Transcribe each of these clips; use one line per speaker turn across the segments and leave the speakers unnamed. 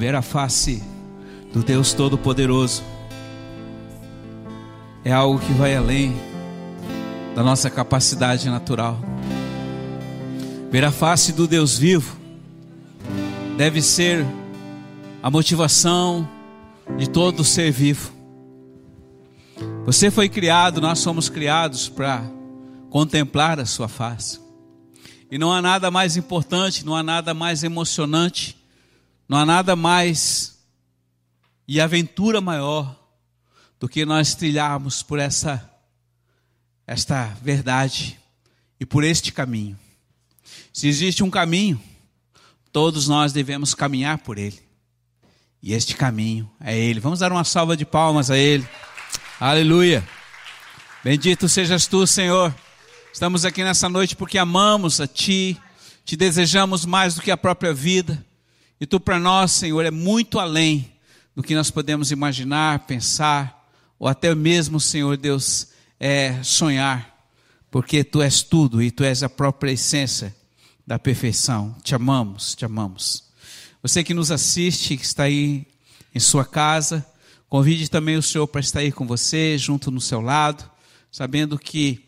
Ver a face do Deus Todo-Poderoso é algo que vai além da nossa capacidade natural. Ver a face do Deus vivo deve ser a motivação de todo ser vivo. Você foi criado, nós somos criados para contemplar a sua face. E não há nada mais importante, não há nada mais emocionante, não há nada mais e aventura maior do que nós trilharmos por essa esta verdade e por este caminho. Se existe um caminho, todos nós devemos caminhar por ele. E este caminho é ele. Vamos dar uma salva de palmas a ele. Aleluia. Bendito sejas tu, Senhor. Estamos aqui nessa noite porque amamos a ti, te desejamos mais do que a própria vida. E tu para nós, Senhor, é muito além do que nós podemos imaginar, pensar, ou até mesmo, Senhor Deus, é sonhar, porque tu és tudo e tu és a própria essência da perfeição. Te amamos, te amamos. Você que nos assiste, que está aí em sua casa, convide também o Senhor para estar aí com você, junto no seu lado, sabendo que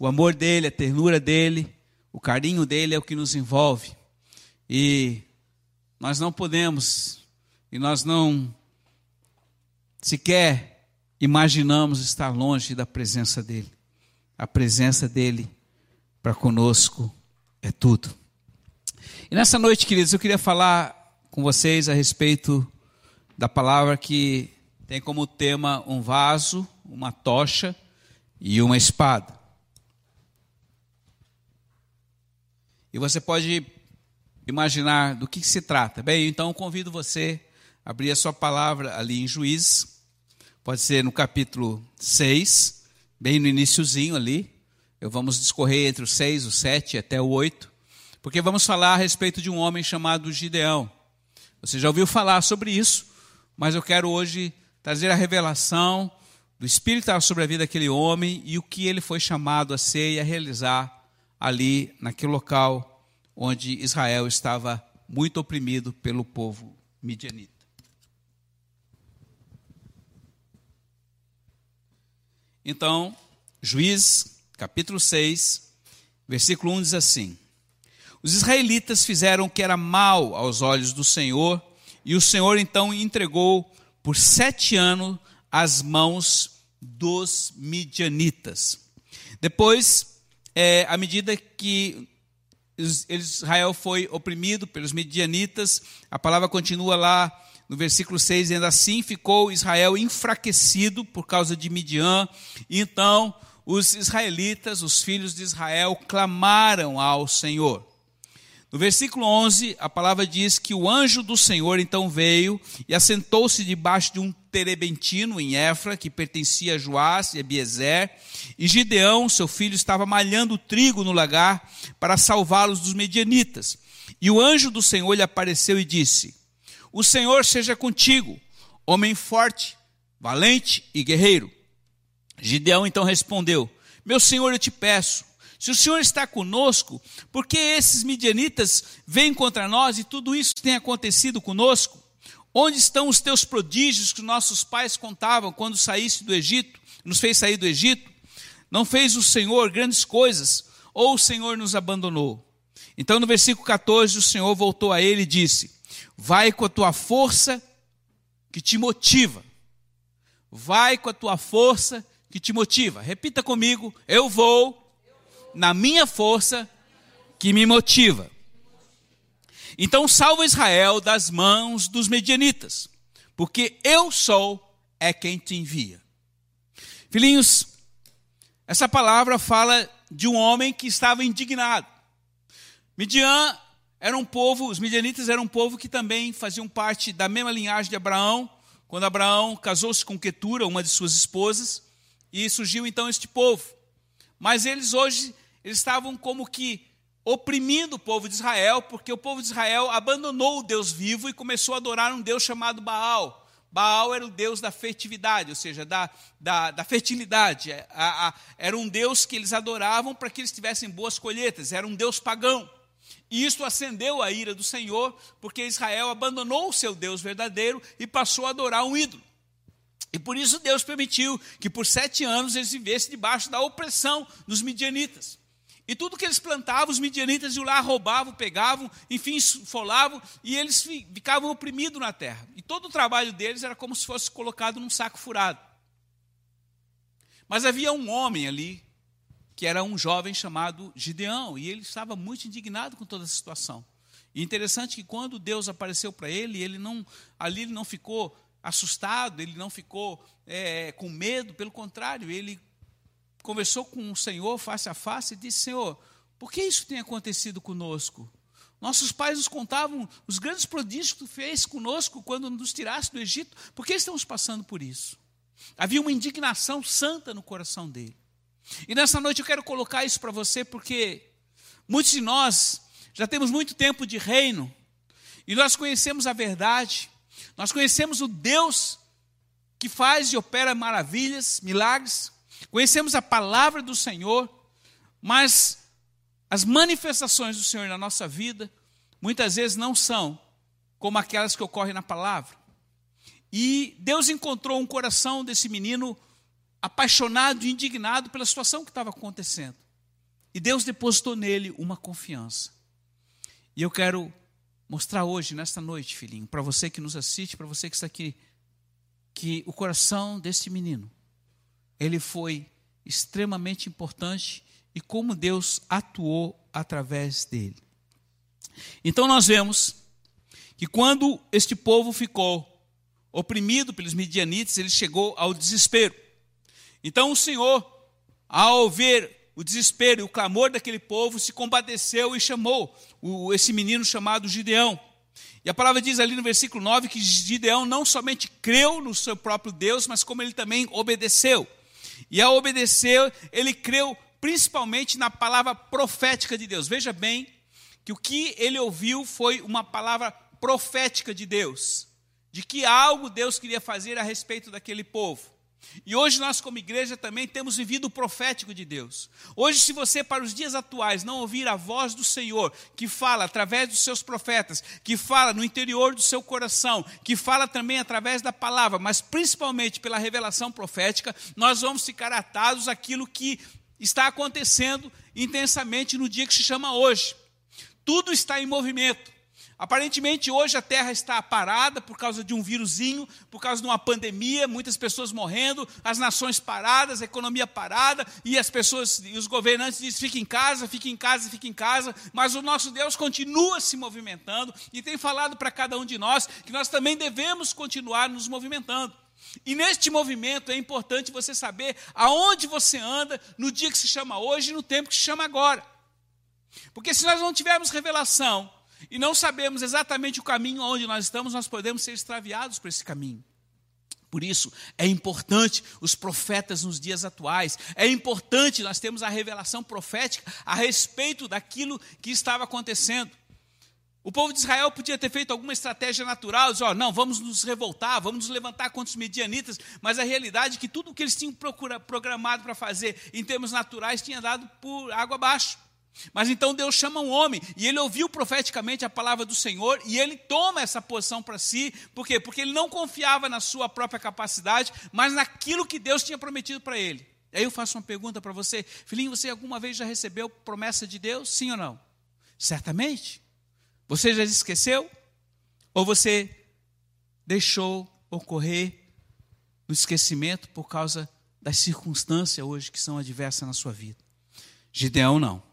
o amor dele, a ternura dele, o carinho dele é o que nos envolve. E nós não podemos, e nós não sequer imaginamos estar longe da presença dEle. A presença dEle para conosco é tudo. E nessa noite, queridos, eu queria falar com vocês a respeito da palavra que tem como tema um vaso, uma tocha e uma espada. E você pode imaginar do que, se trata. Bem, então convido você a abrir a sua palavra ali em Juízes, Pode ser no capítulo 6, bem no iníciozinho ali. Eu vamos discorrer entre o 6, o 7 até o 8, porque vamos falar a respeito de um homem chamado Gideão. Você já ouviu falar sobre isso, mas eu quero hoje trazer a revelação do Espírito sobre a vida daquele homem e o que ele foi chamado a ser e a realizar ali naquele local onde Israel estava muito oprimido pelo povo midianita. Então, Juiz, capítulo 6, versículo 1 diz assim: Os israelitas fizeram o que era mal aos olhos do Senhor, e o Senhor então entregou por sete anos as mãos dos midianitas. Depois, é, à medida que Israel foi oprimido pelos midianitas, a palavra continua lá no versículo 6, ainda assim ficou Israel enfraquecido por causa de Midian. Então os israelitas, os filhos de Israel, clamaram ao Senhor. No versículo 11, a palavra diz que o anjo do Senhor então veio e assentou-se debaixo de um terebentino em Efra, que pertencia a Joás e a Biezer, e Gideão, seu filho, estava malhando trigo no lagar para salvá-los dos medianitas. E o anjo do Senhor lhe apareceu e disse: o Senhor seja contigo, homem forte, valente e guerreiro. Gideão então respondeu: Meu senhor, eu te peço, se o senhor está conosco, por que esses midianitas vêm contra nós e tudo isso tem acontecido conosco? Onde estão os teus prodígios que nossos pais contavam quando saísse do Egito, nos fez sair do Egito? Não fez o Senhor grandes coisas, ou o Senhor nos abandonou? Então, no versículo 14, o Senhor voltou a ele e disse: Vai com a tua força que te motiva. Vai com a tua força que te motiva. Repita comigo: eu vou na minha força que me motiva. Então salva Israel das mãos dos medianitas, porque eu sou é quem te envia. Filhinhos, essa palavra fala de um homem que estava indignado. Midian era um povo, os midianitas eram um povo que também faziam parte da mesma linhagem de Abraão, quando Abraão casou-se com Ketura, uma de suas esposas, e surgiu então este povo. Mas eles hoje eles estavam como que oprimindo o povo de Israel, porque o povo de Israel abandonou o Deus vivo e começou a adorar um Deus chamado Baal. Baal era o Deus da fertilidade, ou seja, da, da, da fertilidade. A, a, era um Deus que eles adoravam para que eles tivessem boas colheitas, era um Deus pagão. E isto acendeu a ira do Senhor, porque Israel abandonou o seu Deus verdadeiro e passou a adorar um ídolo. E por isso Deus permitiu que por sete anos eles vivessem debaixo da opressão dos midianitas. E tudo que eles plantavam, os midianitas iam lá, roubavam, pegavam, enfim, folavam, e eles ficavam oprimidos na terra. E todo o trabalho deles era como se fosse colocado num saco furado. Mas havia um homem ali, que era um jovem chamado Gideão, e ele estava muito indignado com toda a situação. E interessante que quando Deus apareceu para ele, ele não, ali ele não ficou assustado, ele não ficou é, com medo, pelo contrário, ele conversou com o Senhor face a face e disse: Senhor, por que isso tem acontecido conosco? Nossos pais nos contavam os grandes prodígios que tu fez conosco quando nos tiraste do Egito. Por que estamos passando por isso? Havia uma indignação santa no coração dele. E nessa noite eu quero colocar isso para você porque muitos de nós já temos muito tempo de reino e nós conhecemos a verdade, nós conhecemos o Deus que faz e opera maravilhas, milagres, conhecemos a palavra do Senhor, mas as manifestações do Senhor na nossa vida muitas vezes não são como aquelas que ocorrem na palavra. E Deus encontrou um coração desse menino apaixonado e indignado pela situação que estava acontecendo. E Deus depositou nele uma confiança. E eu quero mostrar hoje, nesta noite, filhinho, para você que nos assiste, para você que está aqui, que o coração desse menino, ele foi extremamente importante e como Deus atuou através dele. Então nós vemos que quando este povo ficou oprimido pelos midianites, ele chegou ao desespero. Então o Senhor, ao ver o desespero e o clamor daquele povo, se compadeceu e chamou esse menino chamado Gideão. E a palavra diz ali no versículo 9 que Gideão não somente creu no seu próprio Deus, mas como ele também obedeceu. E ao obedecer, ele creu principalmente na palavra profética de Deus. Veja bem que o que ele ouviu foi uma palavra profética de Deus, de que algo Deus queria fazer a respeito daquele povo. E hoje nós, como igreja, também temos vivido o profético de Deus. Hoje, se você, para os dias atuais, não ouvir a voz do Senhor, que fala através dos seus profetas, que fala no interior do seu coração, que fala também através da palavra, mas principalmente pela revelação profética, nós vamos ficar atados àquilo que está acontecendo intensamente no dia que se chama hoje. Tudo está em movimento. Aparentemente hoje a Terra está parada por causa de um vírusinho, por causa de uma pandemia, muitas pessoas morrendo, as nações paradas, a economia parada, e as pessoas e os governantes dizem: fique em casa, fique em casa, fique em casa, mas o nosso Deus continua se movimentando e tem falado para cada um de nós que nós também devemos continuar nos movimentando. E neste movimento é importante você saber aonde você anda no dia que se chama hoje e no tempo que se chama agora. Porque se nós não tivermos revelação e não sabemos exatamente o caminho onde nós estamos, nós podemos ser extraviados por esse caminho. Por isso, é importante os profetas nos dias atuais, é importante nós termos a revelação profética a respeito daquilo que estava acontecendo. O povo de Israel podia ter feito alguma estratégia natural, dizer, oh, não, vamos nos revoltar, vamos nos levantar contra os medianitas, mas a realidade é que tudo o que eles tinham programado para fazer em termos naturais tinha dado por água abaixo. Mas então Deus chama um homem, e ele ouviu profeticamente a palavra do Senhor, e ele toma essa posição para si, por quê? Porque ele não confiava na sua própria capacidade, mas naquilo que Deus tinha prometido para ele. Aí eu faço uma pergunta para você, filhinho, você alguma vez já recebeu promessa de Deus? Sim ou não? Certamente. Você já esqueceu? Ou você deixou ocorrer no esquecimento por causa das circunstâncias hoje que são adversas na sua vida? Gideão não.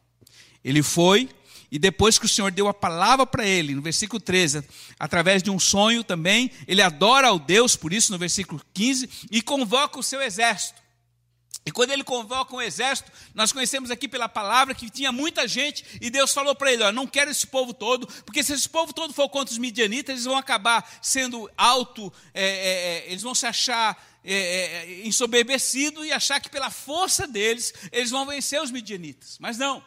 Ele foi, e depois que o Senhor deu a palavra para ele, no versículo 13, através de um sonho também, ele adora ao Deus, por isso no versículo 15, e convoca o seu exército. E quando ele convoca um exército, nós conhecemos aqui pela palavra que tinha muita gente, e Deus falou para ele: ó, não quero esse povo todo, porque se esse povo todo for contra os midianitas, eles vão acabar sendo alto, é, é, é eles vão se achar é, é ensoberbecidos e achar que pela força deles eles vão vencer os midianitas. Mas não.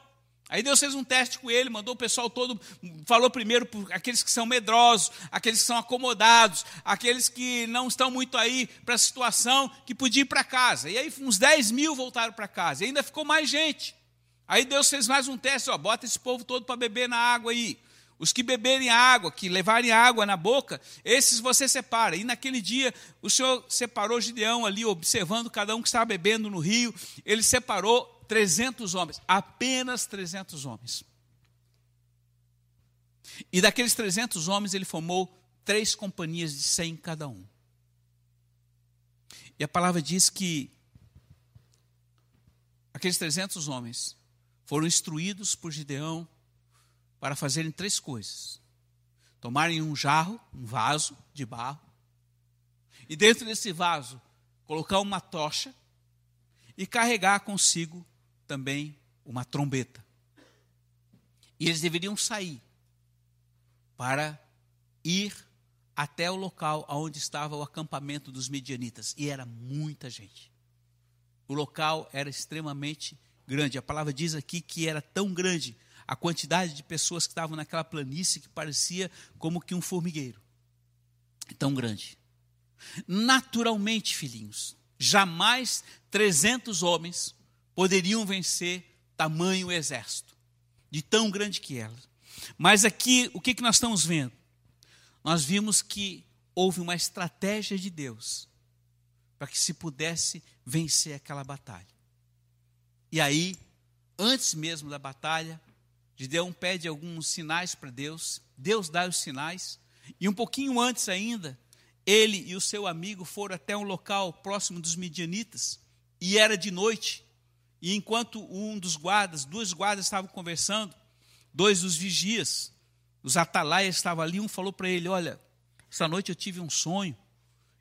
Aí Deus fez um teste com ele, mandou o pessoal todo, falou primeiro por aqueles que são medrosos, aqueles que são acomodados, aqueles que não estão muito aí para a situação, que podiam ir para casa. E aí uns 10 mil voltaram para casa, e ainda ficou mais gente. Aí Deus fez mais um teste, ó, bota esse povo todo para beber na água aí. Os que beberem água, que levarem água na boca, esses você separa. E naquele dia, o Senhor separou Gideão ali, observando cada um que estava bebendo no rio. Ele separou 300 homens, apenas 300 homens. E daqueles 300 homens, ele formou três companhias de 100 cada um. E a palavra diz que aqueles 300 homens foram instruídos por Gideão para fazerem três coisas: tomarem um jarro, um vaso de barro, e dentro desse vaso colocar uma tocha e carregar consigo também uma trombeta. E eles deveriam sair para ir até o local onde estava o acampamento dos midianitas. E era muita gente. O local era extremamente grande. A palavra diz aqui que era tão grande a quantidade de pessoas que estavam naquela planície que parecia como que um formigueiro. Tão grande. Naturalmente, filhinhos, jamais 300 homens poderiam vencer tamanho exército, de tão grande que era. Mas aqui, o que, que nós estamos vendo? Nós vimos que houve uma estratégia de Deus para que se pudesse vencer aquela batalha. E aí, antes mesmo da batalha, Gideão pede alguns sinais para Deus, Deus dá os sinais, e um pouquinho antes ainda, ele e o seu amigo foram até um local próximo dos midianitas, e era de noite, e enquanto um dos guardas, duas guardas estavam conversando, dois dos vigias, os atalaias estavam ali, um falou para ele: Olha, essa noite eu tive um sonho,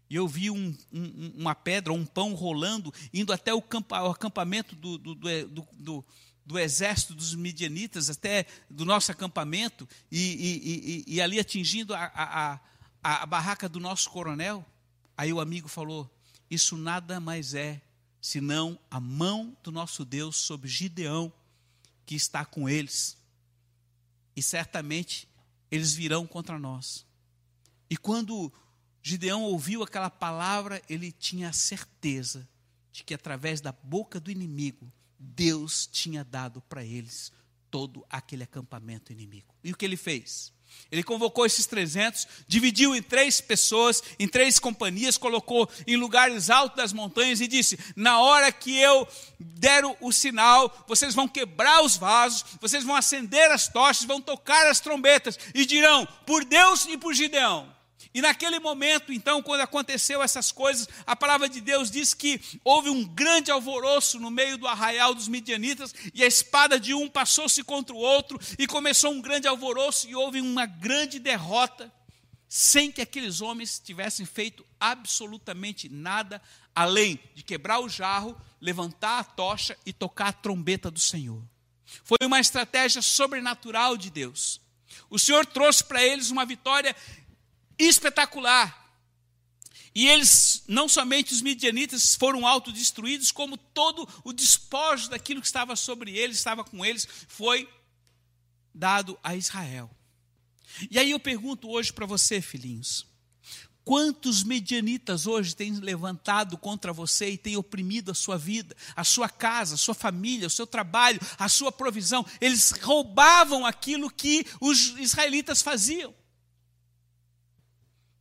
e eu vi um, um, uma pedra, um pão rolando, indo até o, campa, o acampamento do, do, do, do do exército dos midianitas até do nosso acampamento e, e, e, e ali atingindo a, a, a, a barraca do nosso coronel. Aí o amigo falou: Isso nada mais é senão a mão do nosso Deus sobre Gideão, que está com eles. E certamente eles virão contra nós. E quando Gideão ouviu aquela palavra, ele tinha a certeza de que através da boca do inimigo Deus tinha dado para eles todo aquele acampamento inimigo. E o que ele fez? Ele convocou esses 300, dividiu em três pessoas, em três companhias, colocou em lugares altos das montanhas e disse: Na hora que eu der o sinal, vocês vão quebrar os vasos, vocês vão acender as tochas, vão tocar as trombetas e dirão: Por Deus e por Gideão. E naquele momento, então, quando aconteceu essas coisas, a palavra de Deus diz que houve um grande alvoroço no meio do arraial dos midianitas, e a espada de um passou-se contra o outro, e começou um grande alvoroço, e houve uma grande derrota, sem que aqueles homens tivessem feito absolutamente nada, além de quebrar o jarro, levantar a tocha e tocar a trombeta do Senhor. Foi uma estratégia sobrenatural de Deus. O Senhor trouxe para eles uma vitória espetacular. E eles, não somente os midianitas foram autodestruídos, como todo o despojo daquilo que estava sobre eles, estava com eles, foi dado a Israel. E aí eu pergunto hoje para você, filhinhos: quantos medianitas hoje têm levantado contra você e têm oprimido a sua vida, a sua casa, a sua família, o seu trabalho, a sua provisão? Eles roubavam aquilo que os israelitas faziam.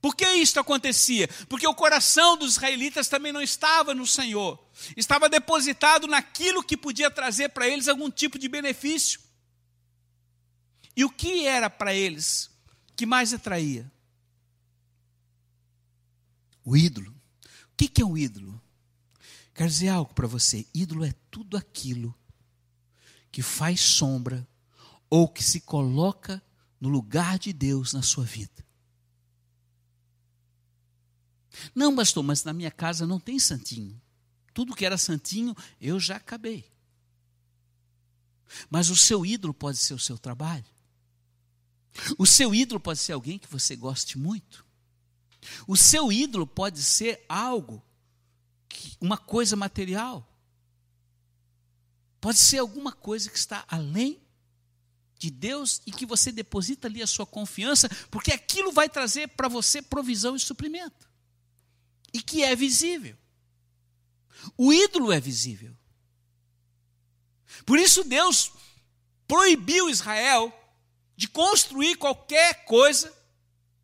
Por que isto acontecia? Porque o coração dos israelitas também não estava no Senhor, estava depositado naquilo que podia trazer para eles algum tipo de benefício. E o que era para eles que mais atraía? O ídolo. O que é um ídolo? Quero dizer algo para você: ídolo é tudo aquilo que faz sombra ou que se coloca no lugar de Deus na sua vida. Não, pastor, mas na minha casa não tem santinho. Tudo que era santinho, eu já acabei. Mas o seu ídolo pode ser o seu trabalho. O seu ídolo pode ser alguém que você goste muito. O seu ídolo pode ser algo, uma coisa material. Pode ser alguma coisa que está além de Deus e que você deposita ali a sua confiança, porque aquilo vai trazer para você provisão e suprimento e que é visível. O ídolo é visível. Por isso Deus proibiu Israel de construir qualquer coisa,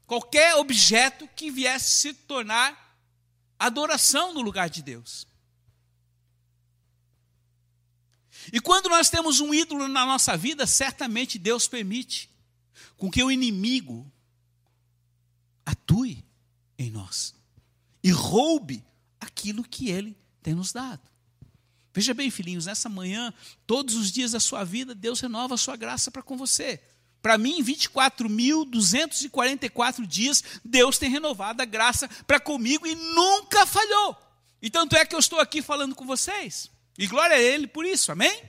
qualquer objeto que viesse se tornar adoração no lugar de Deus. E quando nós temos um ídolo na nossa vida, certamente Deus permite com que o inimigo atue em nós e roube aquilo que ele tem nos dado. Veja bem, filhinhos, nessa manhã, todos os dias da sua vida, Deus renova a sua graça para com você. Para mim, 24.244 dias, Deus tem renovado a graça para comigo e nunca falhou. E tanto é que eu estou aqui falando com vocês. E glória a Ele por isso, amém?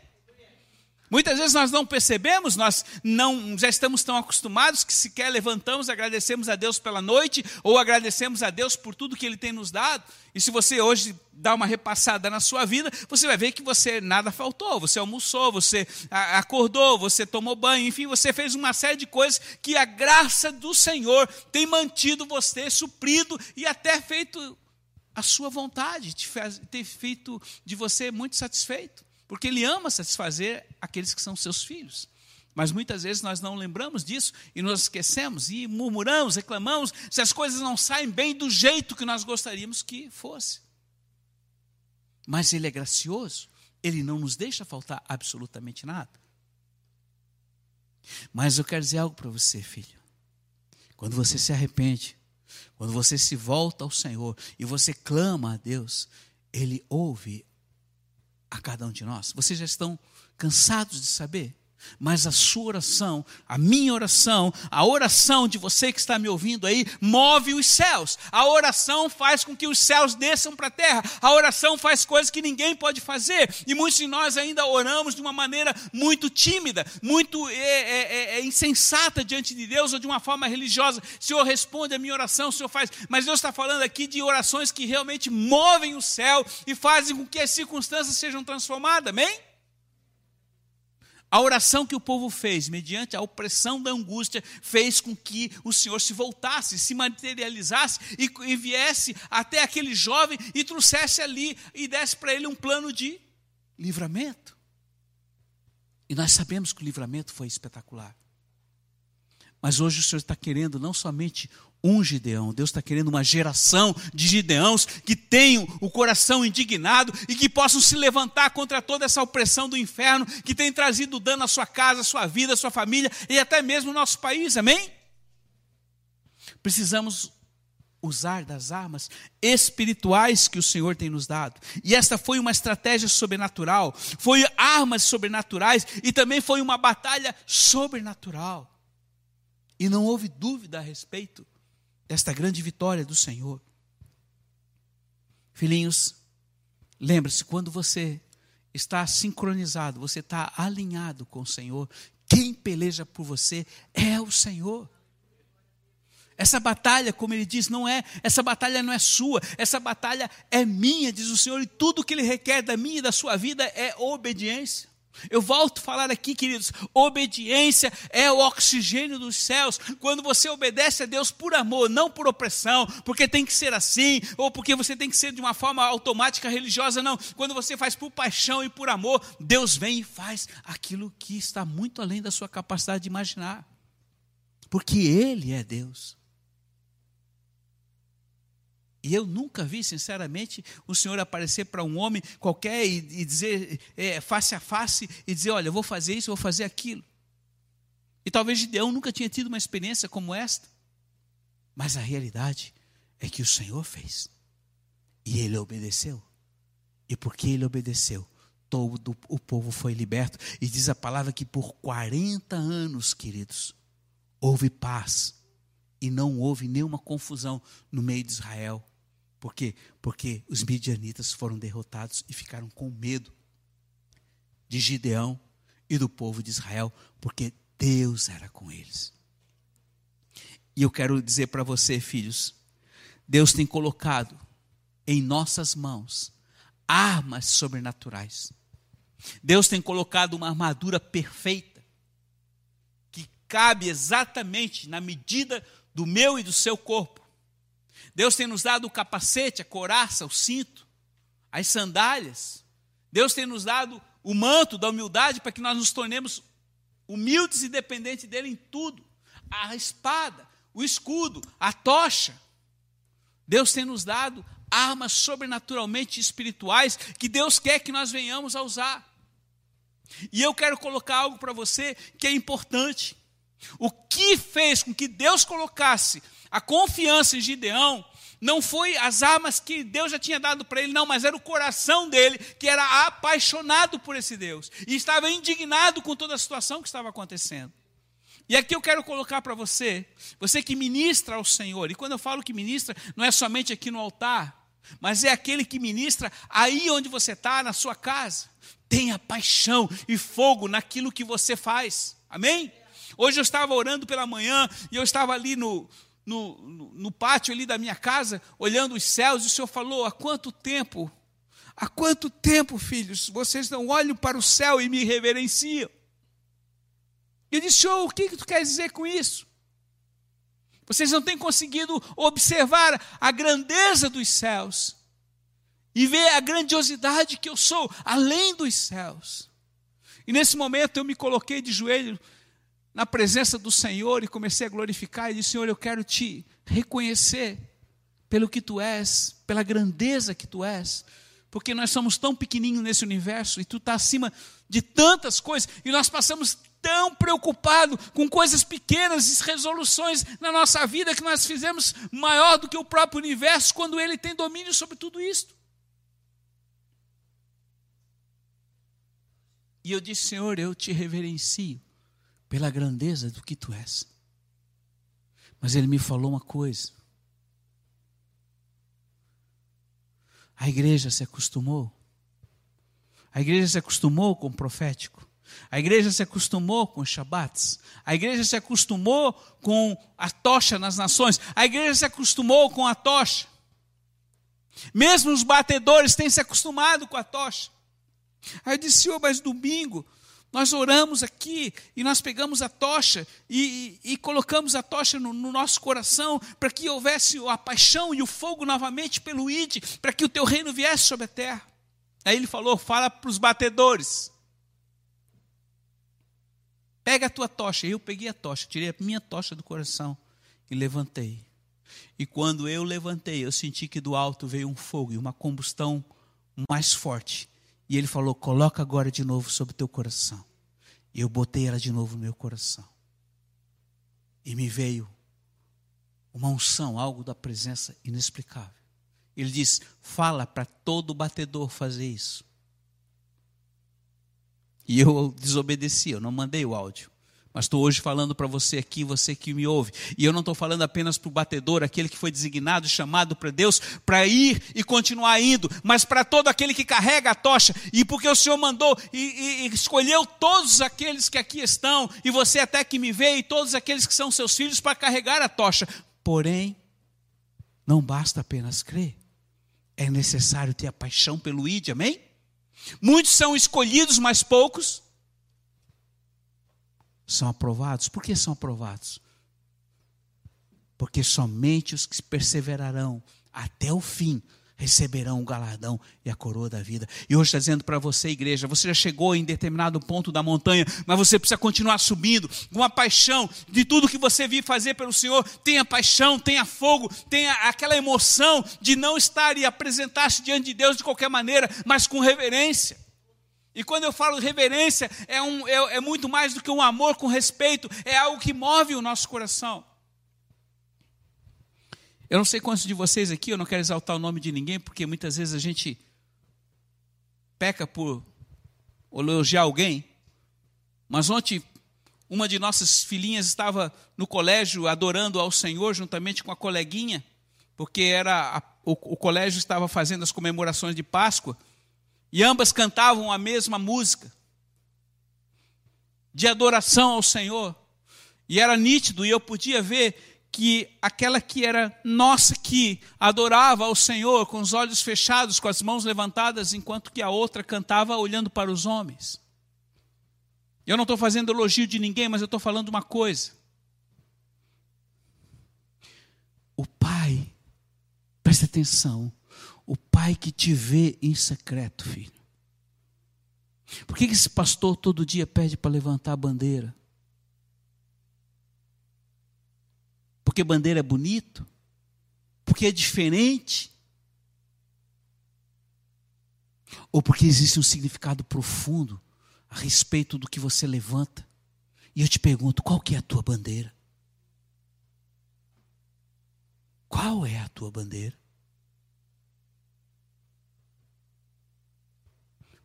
Muitas vezes nós não percebemos, nós não já estamos tão acostumados que sequer levantamos, agradecemos a Deus pela noite ou agradecemos a Deus por tudo que Ele tem nos dado. E se você hoje dá uma repassada na sua vida, você vai ver que você nada faltou. Você almoçou, você acordou, você tomou banho, enfim, você fez uma série de coisas que a graça do Senhor tem mantido você suprido e até feito a sua vontade, te ter feito de você muito satisfeito porque Ele ama satisfazer aqueles que são seus filhos. Mas muitas vezes nós não lembramos disso e nos esquecemos e murmuramos, reclamamos se as coisas não saem bem do jeito que nós gostaríamos que fosse. Mas Ele é gracioso, Ele não nos deixa faltar absolutamente nada. Mas eu quero dizer algo para você, filho. Quando você se arrepende, quando você se volta ao Senhor e você clama a Deus, Ele ouve a cada um de nós. Vocês já estão cansados de saber? Mas a sua oração, a minha oração, a oração de você que está me ouvindo aí, move os céus. A oração faz com que os céus desçam para a terra. A oração faz coisas que ninguém pode fazer. E muitos de nós ainda oramos de uma maneira muito tímida, muito é, é, é, é insensata diante de Deus ou de uma forma religiosa. Senhor responde a minha oração, o Senhor faz. Mas Deus está falando aqui de orações que realmente movem o céu e fazem com que as circunstâncias sejam transformadas. Amém? A oração que o povo fez, mediante a opressão da angústia, fez com que o Senhor se voltasse, se materializasse e, e viesse até aquele jovem e trouxesse ali e desse para ele um plano de livramento. E nós sabemos que o livramento foi espetacular. Mas hoje o Senhor está querendo não somente um Gideão. Deus está querendo uma geração de Gideãos que tenham o coração indignado e que possam se levantar contra toda essa opressão do inferno que tem trazido dano à sua casa, à sua vida, à sua família e até mesmo ao nosso país. Amém? Precisamos usar das armas espirituais que o Senhor tem nos dado. E esta foi uma estratégia sobrenatural, foi armas sobrenaturais e também foi uma batalha sobrenatural. E não houve dúvida a respeito desta grande vitória do Senhor. Filhinhos, lembre-se, quando você está sincronizado, você está alinhado com o Senhor, quem peleja por você é o Senhor. Essa batalha, como ele diz, não é, essa batalha não é sua, essa batalha é minha, diz o Senhor, e tudo que ele requer da minha e da sua vida é obediência. Eu volto a falar aqui, queridos, obediência é o oxigênio dos céus. Quando você obedece a Deus por amor, não por opressão, porque tem que ser assim, ou porque você tem que ser de uma forma automática religiosa, não. Quando você faz por paixão e por amor, Deus vem e faz aquilo que está muito além da sua capacidade de imaginar. Porque Ele é Deus. E eu nunca vi, sinceramente, o Senhor aparecer para um homem qualquer e, e dizer, é, face a face, e dizer: Olha, eu vou fazer isso, eu vou fazer aquilo. E talvez Gideão nunca tinha tido uma experiência como esta. Mas a realidade é que o Senhor fez. E ele obedeceu. E porque ele obedeceu, todo o povo foi liberto. E diz a palavra que por 40 anos, queridos, houve paz. E não houve nenhuma confusão no meio de Israel. Por quê? Porque os midianitas foram derrotados e ficaram com medo de Gideão e do povo de Israel, porque Deus era com eles. E eu quero dizer para você, filhos, Deus tem colocado em nossas mãos armas sobrenaturais. Deus tem colocado uma armadura perfeita que cabe exatamente na medida do meu e do seu corpo. Deus tem nos dado o capacete, a coraça, o cinto, as sandálias. Deus tem nos dado o manto da humildade para que nós nos tornemos humildes e dependentes dele em tudo. A espada, o escudo, a tocha. Deus tem nos dado armas sobrenaturalmente espirituais que Deus quer que nós venhamos a usar. E eu quero colocar algo para você que é importante. O que fez com que Deus colocasse a confiança em Gideão não foi as armas que Deus já tinha dado para ele, não, mas era o coração dele, que era apaixonado por esse Deus e estava indignado com toda a situação que estava acontecendo. E aqui eu quero colocar para você, você que ministra ao Senhor, e quando eu falo que ministra, não é somente aqui no altar, mas é aquele que ministra aí onde você está, na sua casa. Tenha paixão e fogo naquilo que você faz, amém? Hoje eu estava orando pela manhã e eu estava ali no, no, no, pátio ali da minha casa, olhando os céus, e o Senhor falou: há quanto tempo, há quanto tempo, filhos, vocês não olham para o céu e me reverenciam? Eu disse, Senhor, o que, que tu quer dizer com isso? Vocês não têm conseguido observar a grandeza dos céus e ver a grandiosidade que eu sou além dos céus. E nesse momento eu me coloquei de joelho na presença do Senhor e comecei a glorificar e disse: Senhor, eu quero te reconhecer pelo que tu és, pela grandeza que tu és, porque nós somos tão pequenininhos nesse universo e tu está acima de tantas coisas e nós passamos tão preocupados com coisas pequenas e resoluções na nossa vida que nós fizemos maior do que o próprio universo quando ele tem domínio sobre tudo isto. E eu disse, Senhor, eu te reverencio pela grandeza do que tu és. Mas ele me falou uma coisa. A igreja se acostumou. A igreja se acostumou com o profético. A igreja se acostumou com os Shabbats. A igreja se acostumou com a tocha nas nações. A igreja se acostumou com a tocha. Mesmo os batedores têm se acostumado com a tocha. Aí eu disse, Senhor, mas domingo nós oramos aqui e nós pegamos a tocha e, e, e colocamos a tocha no, no nosso coração para que houvesse a paixão e o fogo novamente pelo ID, para que o teu reino viesse sobre a terra. Aí ele falou: fala para os batedores. Pega a tua tocha. Eu peguei a tocha, tirei a minha tocha do coração e levantei. E quando eu levantei, eu senti que do alto veio um fogo e uma combustão mais forte e ele falou: coloca agora de novo sobre o teu coração. E eu botei ela de novo no meu coração. E me veio uma unção, algo da presença inexplicável. Ele diz: fala para todo batedor fazer isso. E eu desobedeci, eu não mandei o áudio. Mas estou hoje falando para você aqui, você que me ouve. E eu não estou falando apenas para o batedor, aquele que foi designado, chamado para Deus, para ir e continuar indo, mas para todo aquele que carrega a tocha. E porque o Senhor mandou e, e, escolheu todos aqueles que aqui estão, e você até que me vê, e todos aqueles que são seus filhos, para carregar a tocha. Porém, não basta apenas crer, é necessário ter a paixão pelo ID, amém? Muitos são escolhidos, mas poucos são aprovados. Por que são aprovados? Porque somente os que perseverarão até o fim receberão o galardão e a coroa da vida. E hoje está dizendo para você, igreja, você já chegou em determinado ponto da montanha, mas você precisa continuar subindo com a paixão de tudo que você vive fazer pelo Senhor. Tenha paixão, tenha fogo, tenha aquela emoção de não estar e apresentar-se diante de Deus de qualquer maneira, mas com reverência. E quando eu falo reverência, é, um, é, é muito mais do que um amor com respeito, é algo que move o nosso coração. Eu não sei quantos de vocês aqui, eu não quero exaltar o nome de ninguém, porque muitas vezes a gente peca por elogiar alguém. Mas ontem, uma de nossas filhinhas estava no colégio adorando ao Senhor juntamente com a coleguinha, porque era a, o, o colégio estava fazendo as comemorações de Páscoa. E ambas cantavam a mesma música de adoração ao Senhor. E era nítido, e eu podia ver que aquela que era nossa que adorava ao Senhor com os olhos fechados, com as mãos levantadas, enquanto que a outra cantava olhando para os homens. Eu não estou fazendo elogio de ninguém, mas eu estou falando uma coisa. O Pai, preste atenção, o Pai que te vê em secreto, filho. Por que esse pastor todo dia pede para levantar a bandeira? Porque bandeira é bonito? Porque é diferente? Ou porque existe um significado profundo a respeito do que você levanta? E eu te pergunto, qual que é a tua bandeira? Qual é a tua bandeira?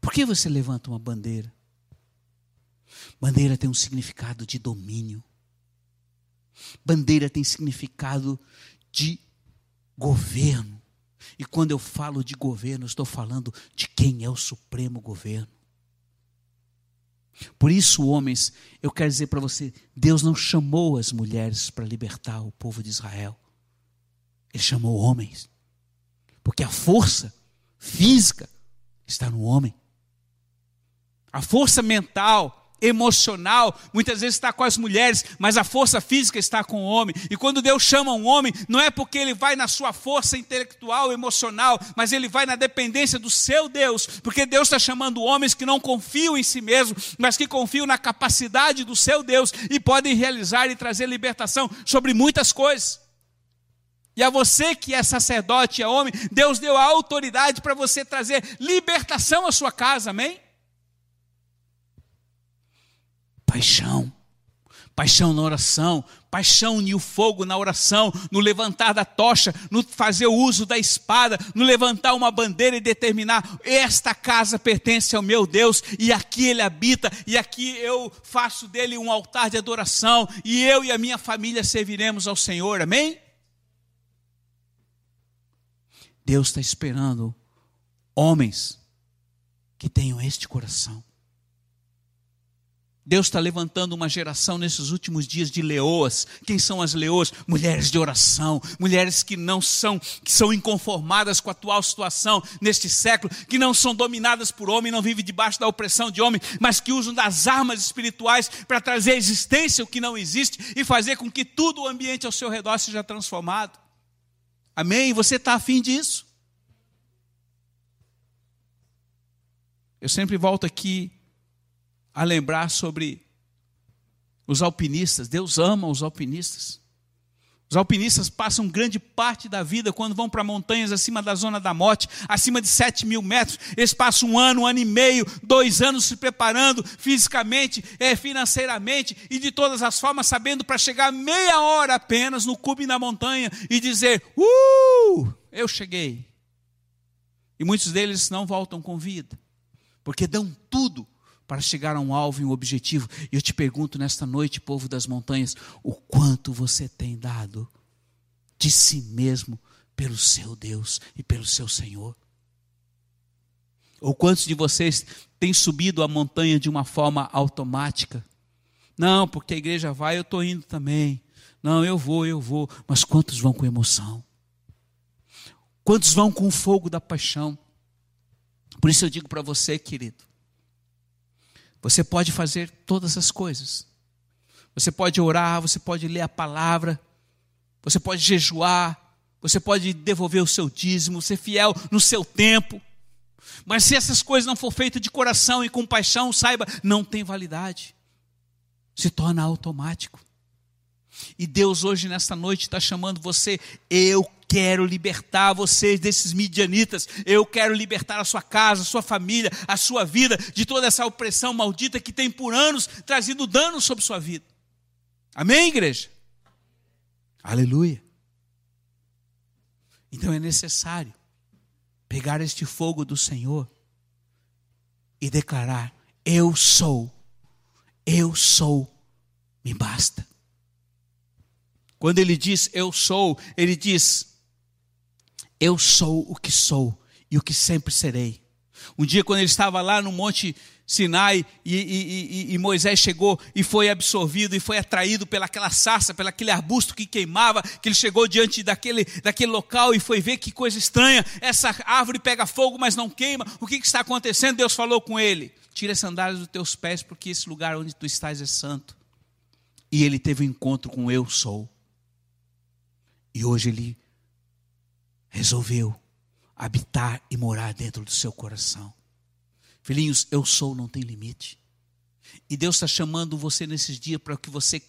Por que você levanta uma bandeira? Bandeira tem um significado de domínio. Bandeira tem significado de governo. E quando eu falo de governo, estou falando de quem é o supremo governo. Por isso, homens, eu quero dizer para você: Deus não chamou as mulheres para libertar o povo de Israel. Ele chamou homens. Porque a força física está no homem. A força mental, emocional, muitas vezes está com as mulheres, mas a força física está com o homem. E quando Deus chama um homem, não é porque ele vai na sua força intelectual, emocional, mas ele vai na dependência do seu Deus, porque Deus está chamando homens que não confiam em si mesmos, mas que confiam na capacidade do seu Deus e podem realizar e trazer libertação sobre muitas coisas. E a você que é sacerdote, é homem, Deus deu a autoridade para você trazer libertação à sua casa, amém? Paixão. Paixão na oração, paixão e o fogo na oração, no levantar da tocha, no fazer o uso da espada, no levantar uma bandeira e determinar: esta casa pertence ao meu Deus e aqui ele habita, e aqui eu faço dele um altar de adoração, e eu e a minha família serviremos ao Senhor, amém? Deus está esperando homens que tenham este coração. Deus está levantando uma geração nesses últimos dias de leoas. Quem são as leoas? Mulheres de oração, mulheres que não são, que são inconformadas com a atual situação neste século, que não são dominadas por homem, não vivem debaixo da opressão de homem, mas que usam das armas espirituais para trazer à existência o que não existe e fazer com que tudo o ambiente ao seu redor seja transformado. Amém? Você está afim disso? Eu sempre volto aqui a lembrar sobre os alpinistas. Deus ama os alpinistas. Os alpinistas passam grande parte da vida quando vão para montanhas acima da zona da morte, acima de 7 mil metros. Eles passam um ano, um ano e meio, dois anos se preparando fisicamente, financeiramente e de todas as formas, sabendo para chegar meia hora apenas no cume da montanha e dizer: Uh, eu cheguei. E muitos deles não voltam com vida, porque dão tudo para chegar a um alvo e um objetivo. E eu te pergunto nesta noite, povo das montanhas, o quanto você tem dado de si mesmo pelo seu Deus e pelo seu Senhor? Ou quantos de vocês têm subido a montanha de uma forma automática? Não, porque a igreja vai, eu estou indo também. Não, eu vou, eu vou. Mas quantos vão com emoção? Quantos vão com o fogo da paixão? Por isso eu digo para você, querido, você pode fazer todas as coisas. Você pode orar, você pode ler a palavra, você pode jejuar, você pode devolver o seu dízimo, ser fiel no seu tempo. Mas se essas coisas não for feitas de coração e com paixão, saiba, não tem validade. Se torna automático. E Deus hoje, nesta noite, está chamando você. Eu quero libertar vocês desses midianitas. Eu quero libertar a sua casa, a sua família, a sua vida de toda essa opressão maldita que tem por anos trazido dano sobre sua vida. Amém, igreja? Aleluia. Então é necessário pegar este fogo do Senhor e declarar: Eu sou, eu sou, me basta. Quando ele diz eu sou, ele diz eu sou o que sou e o que sempre serei. Um dia, quando ele estava lá no Monte Sinai e, e, e, e, Moisés chegou e foi absorvido e foi atraído pelaquela sarça, pelaquele arbusto que queimava, que ele chegou diante daquele, daquele local e foi ver que coisa estranha, essa árvore pega fogo, mas não queima, o que, que está acontecendo? Deus falou com ele: tira as sandálias dos teus pés, porque esse lugar onde tu estás é santo. E ele teve um encontro com Eu Sou. E hoje ele resolveu habitar e morar dentro do seu coração. Filhinhos, eu sou, não tem limite. E Deus está chamando você nesses dias para que você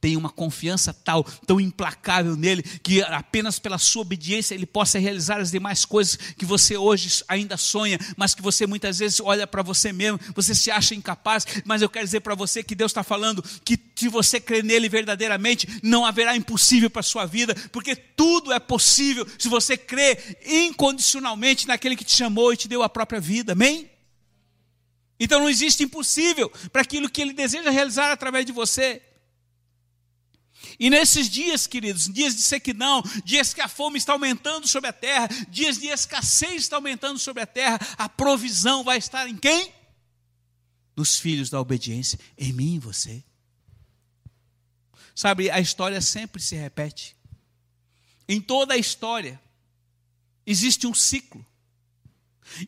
tenha uma confiança tal, tão implacável nele, que apenas pela sua obediência ele possa realizar as demais coisas que você hoje ainda sonha, mas que você muitas vezes olha para você mesmo, você se acha incapaz. Mas eu quero dizer para você que Deus está falando que se você crer nele verdadeiramente, não haverá impossível para a sua vida, porque tudo é possível se você crer incondicionalmente naquele que te chamou e te deu a própria vida. Amém? Então não existe impossível para aquilo que ele deseja realizar através de você. E nesses dias, queridos, dias de sequidão, dias que a fome está aumentando sobre a terra, dias de escassez está aumentando sobre a terra, a provisão vai estar em quem? Nos filhos da obediência, em mim e você. Sabe, a história sempre se repete. Em toda a história existe um ciclo.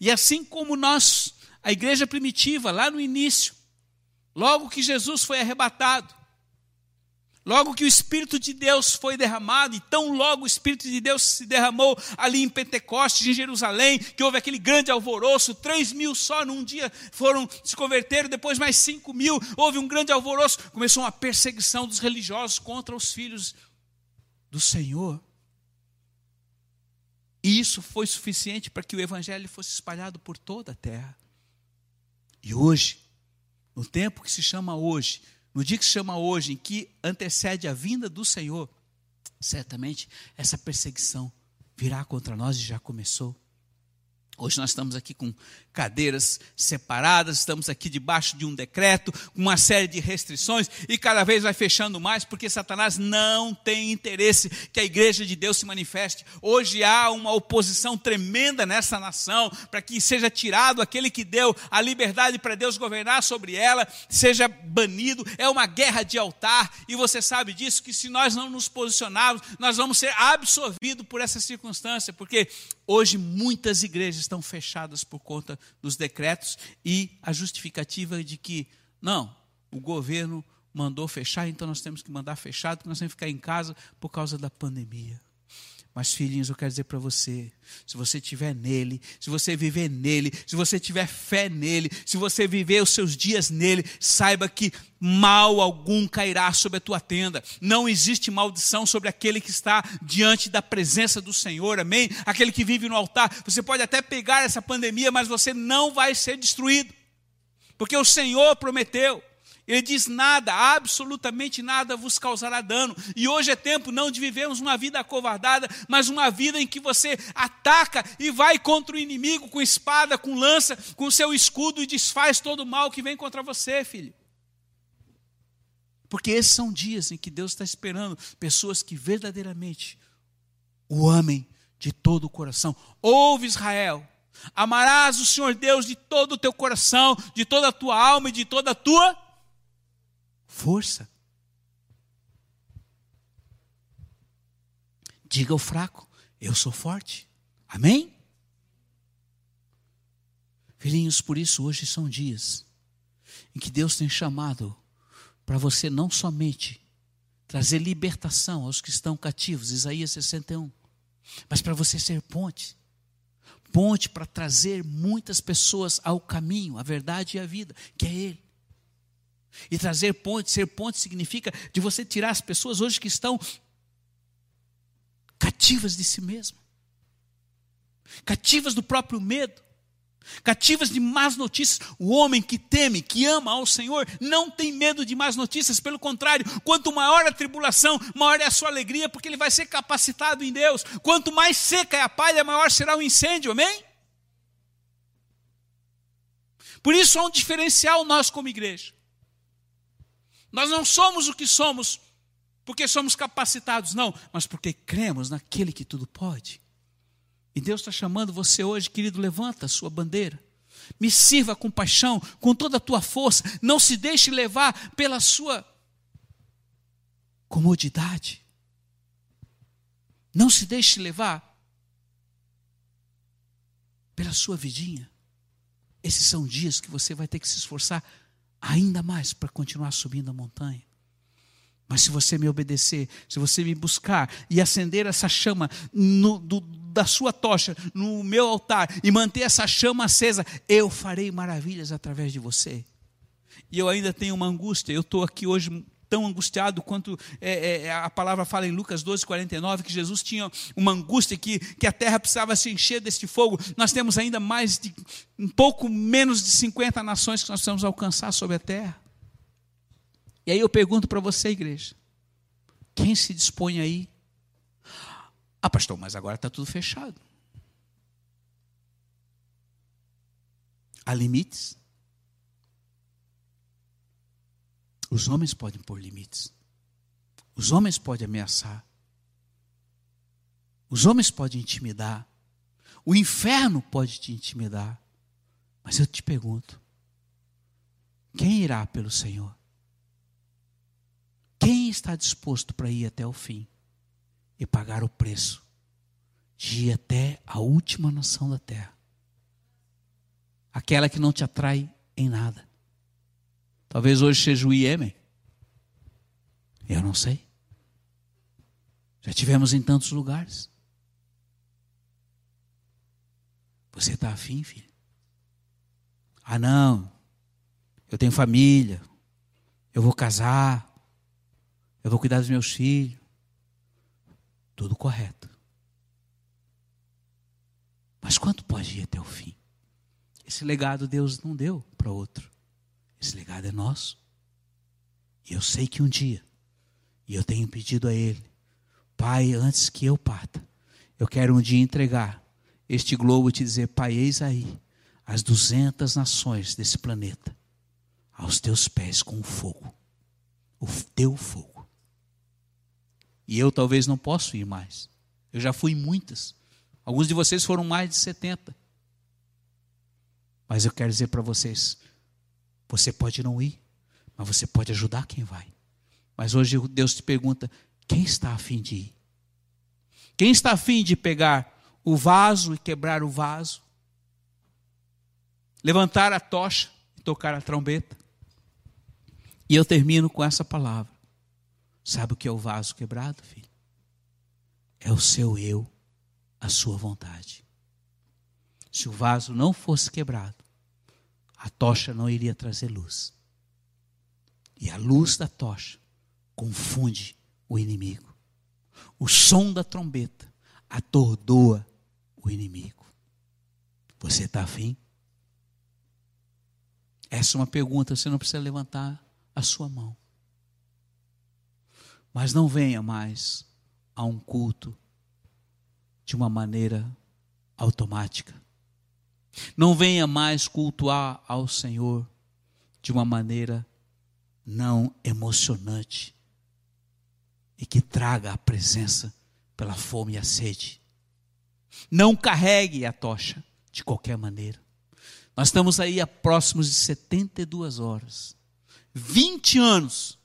E assim como nós a igreja primitiva, lá no início, logo que Jesus foi arrebatado, logo que o Espírito de Deus foi derramado, e tão logo o Espírito de Deus se derramou ali em Pentecostes, em Jerusalém, que houve aquele grande alvoroço, três mil só num dia foram se converteram, depois mais cinco mil, houve um grande alvoroço, começou uma perseguição dos religiosos contra os filhos do Senhor. E isso foi suficiente para que o Evangelho fosse espalhado por toda a terra. E hoje, no tempo que se chama hoje, no dia que se chama hoje, em que antecede a vinda do Senhor, certamente essa perseguição virá contra nós e já começou. Hoje nós estamos aqui com cadeiras separadas, estamos aqui debaixo de um decreto, uma série de restrições, e cada vez vai fechando mais, porque Satanás não tem interesse que a igreja de Deus se manifeste. Hoje há uma oposição tremenda nessa nação, para que seja tirado aquele que deu a liberdade para Deus governar sobre ela, seja banido. É uma guerra de altar, e você sabe disso, que se nós não nos posicionarmos, nós vamos ser absorvidos por essa circunstância, porque Hoje, muitas igrejas estão fechadas por conta dos decretos e a justificativa de que, não, o governo mandou fechar, então nós temos que mandar fechado, porque nós temos que ficar em casa por causa da pandemia. Mas, filhinhos, eu quero dizer para você: se você estiver nele, se você viver nele, se você tiver fé nele, se você viver os seus dias nele, saiba que mal algum cairá sobre a tua tenda. Não existe maldição sobre aquele que está diante da presença do Senhor, amém? Aquele que vive no altar. Você pode até pegar essa pandemia, mas você não vai ser destruído, porque o Senhor prometeu. Ele diz: nada, absolutamente nada vos causará dano. E hoje é tempo não de vivermos uma vida acovardada, mas uma vida em que você ataca e vai contra o inimigo com espada, com lança, com seu escudo e desfaz todo o mal que vem contra você, filho. Porque esses são dias em que Deus está esperando pessoas que verdadeiramente o amem de todo o coração. Ouve, Israel. Amarás o Senhor Deus de todo o teu coração, de toda a tua alma e de toda a tua força. Diga ao fraco: Eu sou forte. Amém? Filhinhos, por isso hoje são dias em que Deus tem chamado para você não somente trazer libertação aos que estão cativos, Isaías 61, mas para você ser ponte ponte para trazer muitas pessoas ao caminho, à verdade e à vida, que é Ele. E trazer ponte, ser ponte significa de você tirar as pessoas hoje que estão cativas de si mesmo, cativas do próprio medo, cativas de más notícias. O homem que teme, que ama ao Senhor, não tem medo de más notícias, pelo contrário, quanto maior a tribulação, maior é a sua alegria, porque ele vai ser capacitado em Deus. Quanto mais seca é a palha, maior será o incêndio, amém? Por isso há um diferencial nós como igreja. Nós não somos o que somos porque somos capacitados, não, mas porque cremos naquele que tudo pode. E Deus está chamando você hoje, querido, levanta a sua bandeira. Me sirva com paixão, com toda a tua força. Não se deixe levar pela sua comodidade. Não se deixe levar pela sua vidinha. Esses são dias que você vai ter que se esforçar ainda mais para continuar subindo a montanha. Mas se você me obedecer, se você me buscar e acender essa chama no, do, da sua tocha no meu altar e manter essa chama acesa, eu farei maravilhas através de você. E eu ainda tenho uma angústia, eu estou aqui hoje tão angustiado quanto é, é, a palavra fala em Lucas 12, 49, que Jesus tinha uma angústia, que, que a terra precisava se encher deste fogo. Nós temos ainda mais de, um pouco menos de 50 nações que nós precisamos alcançar sobre a terra. E aí eu pergunto para você, igreja, quem se dispõe aí? Ah, pastor, mas agora está tudo fechado. Há limites? Os homens podem pôr limites. Os homens podem ameaçar. Os homens podem intimidar. O inferno pode te intimidar. Mas eu te pergunto: quem irá pelo Senhor? Quem está disposto para ir até o fim e pagar o preço de ir até a última nação da terra? Aquela que não te atrai em nada. Talvez hoje seja o Iêmen. Eu não sei. Já tivemos em tantos lugares. Você está afim, filho? Ah, não. Eu tenho família. Eu vou casar. Eu vou cuidar dos meus filhos. Tudo correto. Mas quanto pode ir até o fim? Esse legado Deus não deu para outro. Esse legado é nosso. E eu sei que um dia, e eu tenho pedido a Ele, Pai, antes que eu parta, eu quero um dia entregar este globo e te dizer, Pai, eis aí as duzentas nações desse planeta aos teus pés com o fogo, o teu fogo. E eu talvez não possa ir mais. Eu já fui muitas. Alguns de vocês foram mais de 70. Mas eu quero dizer para vocês, você pode não ir, mas você pode ajudar quem vai. Mas hoje Deus te pergunta: quem está afim de ir? Quem está afim de pegar o vaso e quebrar o vaso? Levantar a tocha e tocar a trombeta? E eu termino com essa palavra. Sabe o que é o vaso quebrado, filho? É o seu eu, a sua vontade. Se o vaso não fosse quebrado, a tocha não iria trazer luz. E a luz da tocha confunde o inimigo. O som da trombeta atordoa o inimigo. Você está afim? Essa é uma pergunta, você não precisa levantar a sua mão. Mas não venha mais a um culto de uma maneira automática. Não venha mais cultuar ao Senhor de uma maneira não emocionante e que traga a presença pela fome e a sede. Não carregue a tocha de qualquer maneira. Nós estamos aí a próximos de 72 horas. 20 anos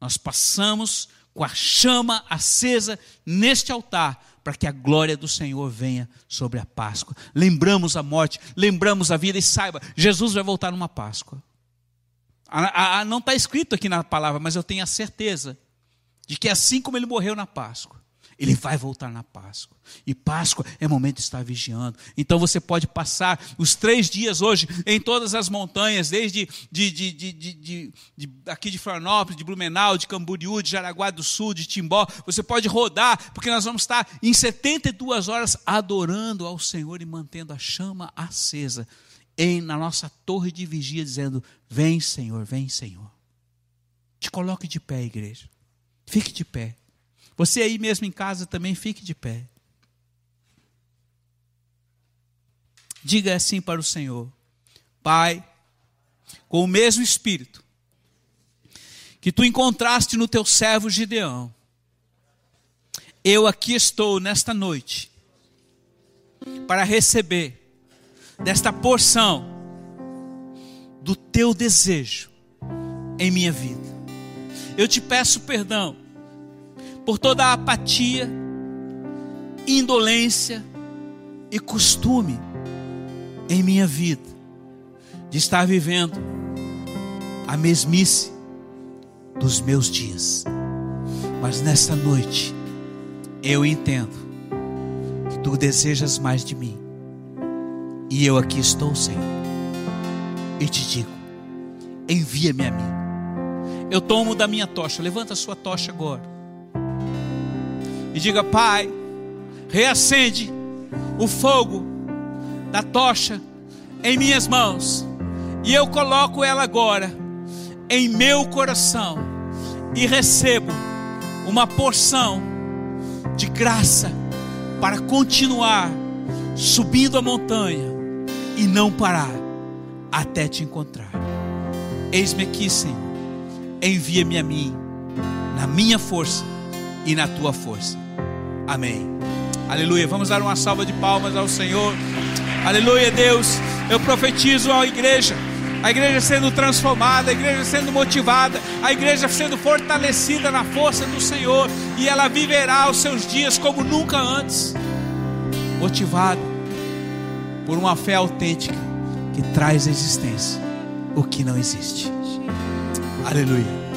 nós passamos com a chama acesa neste altar para que a glória do Senhor venha sobre a Páscoa. Lembramos a morte, lembramos a vida e saiba, Jesus vai voltar numa Páscoa. A, a, a, não está escrito aqui na palavra, mas eu tenho a certeza de que assim como ele morreu na Páscoa, ele vai voltar na Páscoa. E Páscoa é momento de estar vigiando. Então você pode passar os três dias hoje em todas as montanhas, desde de, de, de, de, aqui de Florianópolis, de Blumenau, de Camboriú, de Jaraguá do Sul, de Timbó. Você pode rodar, porque nós vamos estar em 72 horas adorando ao Senhor e mantendo a chama acesa em, na nossa torre de vigia, dizendo: Vem, Senhor, vem, Senhor. Te coloque de pé, igreja. Fique de pé. Você aí mesmo em casa também fique de pé. Diga assim para o Senhor: Pai, com o mesmo espírito que tu encontraste no teu servo Gideão, eu aqui estou nesta noite para receber desta porção do teu desejo em minha vida. Eu te peço perdão por toda a apatia, indolência e costume em minha vida de estar vivendo a mesmice dos meus dias. Mas nesta noite, eu entendo que tu desejas mais de mim. E eu aqui estou, Senhor. E te digo: envia-me a mim. Eu tomo da minha tocha, levanta a sua tocha agora. E diga: Pai, reacende o fogo da tocha em minhas mãos. E eu coloco ela agora em meu coração. E recebo uma porção de graça para continuar subindo a montanha e não parar até te encontrar. Eis-me aqui, Senhor. Envia-me a mim, na minha força e na tua força. Amém. Aleluia. Vamos dar uma salva de palmas ao Senhor. Aleluia, Deus. Eu profetizo à igreja a igreja sendo transformada, a igreja sendo motivada, a igreja sendo fortalecida na força do Senhor, e ela viverá os seus dias como nunca antes, motivada por uma fé autêntica que traz à existência o que não existe. Aleluia.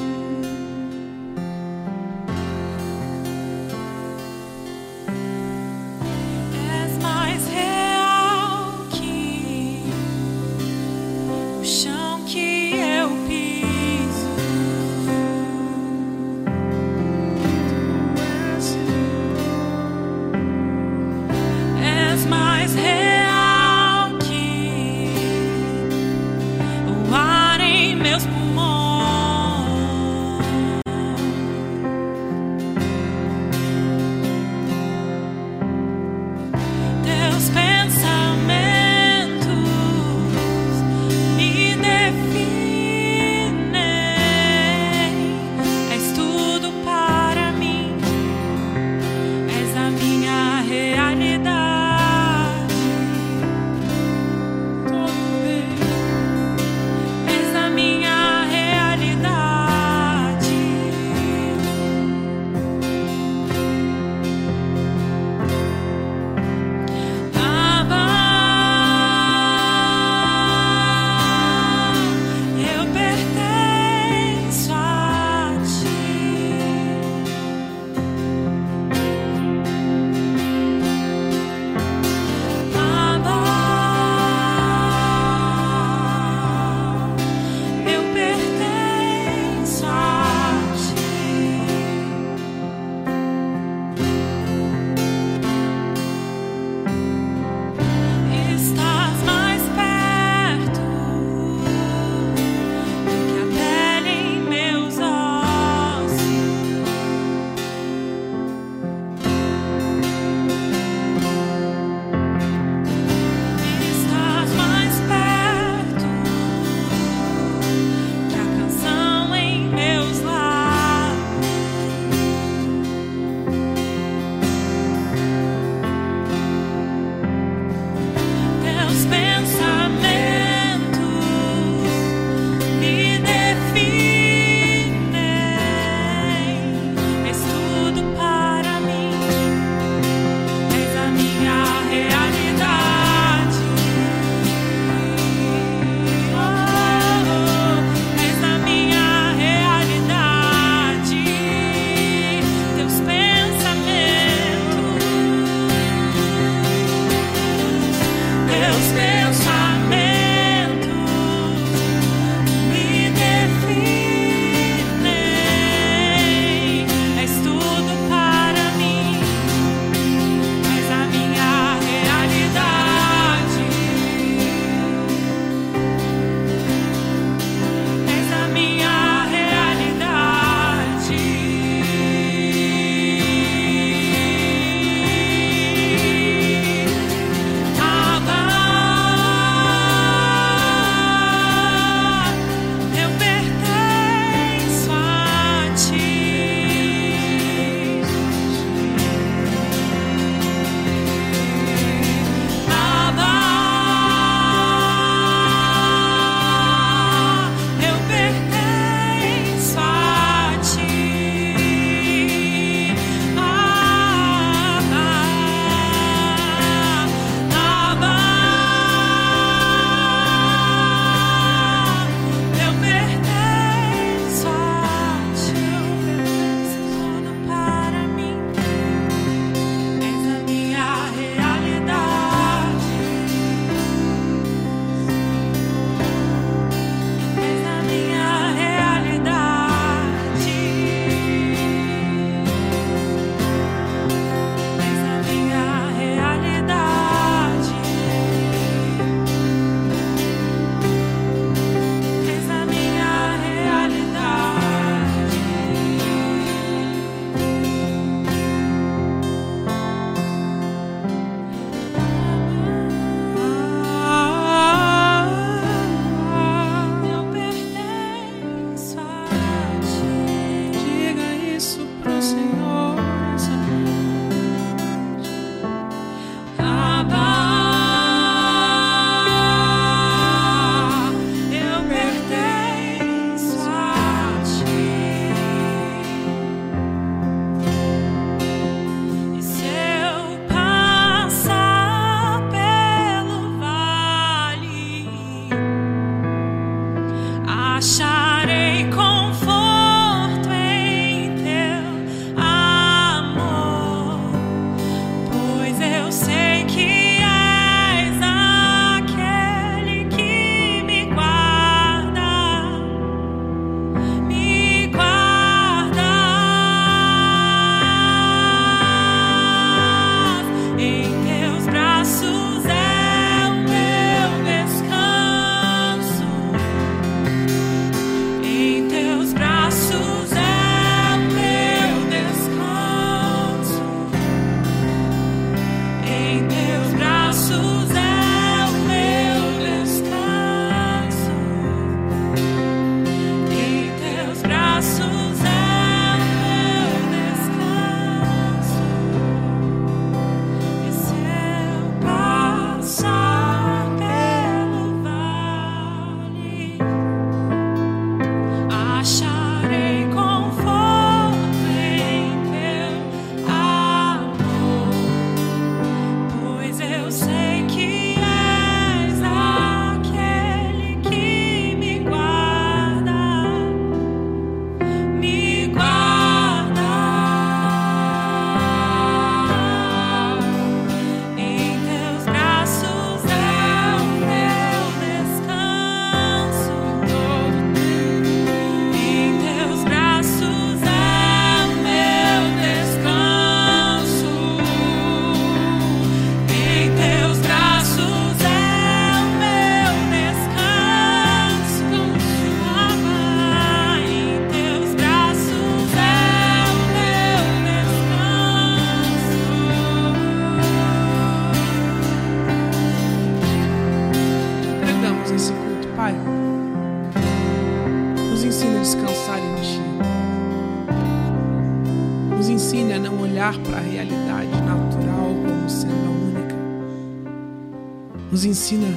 Nos ensina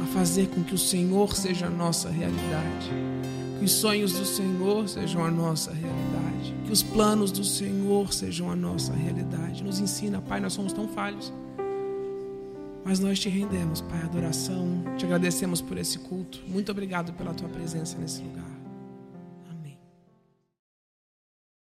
a fazer com que o Senhor seja a nossa realidade, que os sonhos do Senhor sejam a nossa realidade, que os planos do Senhor sejam a nossa realidade. Nos ensina, Pai, nós somos tão falhos. Mas nós te rendemos, Pai, adoração, te agradecemos por esse culto. Muito obrigado pela tua presença nesse lugar.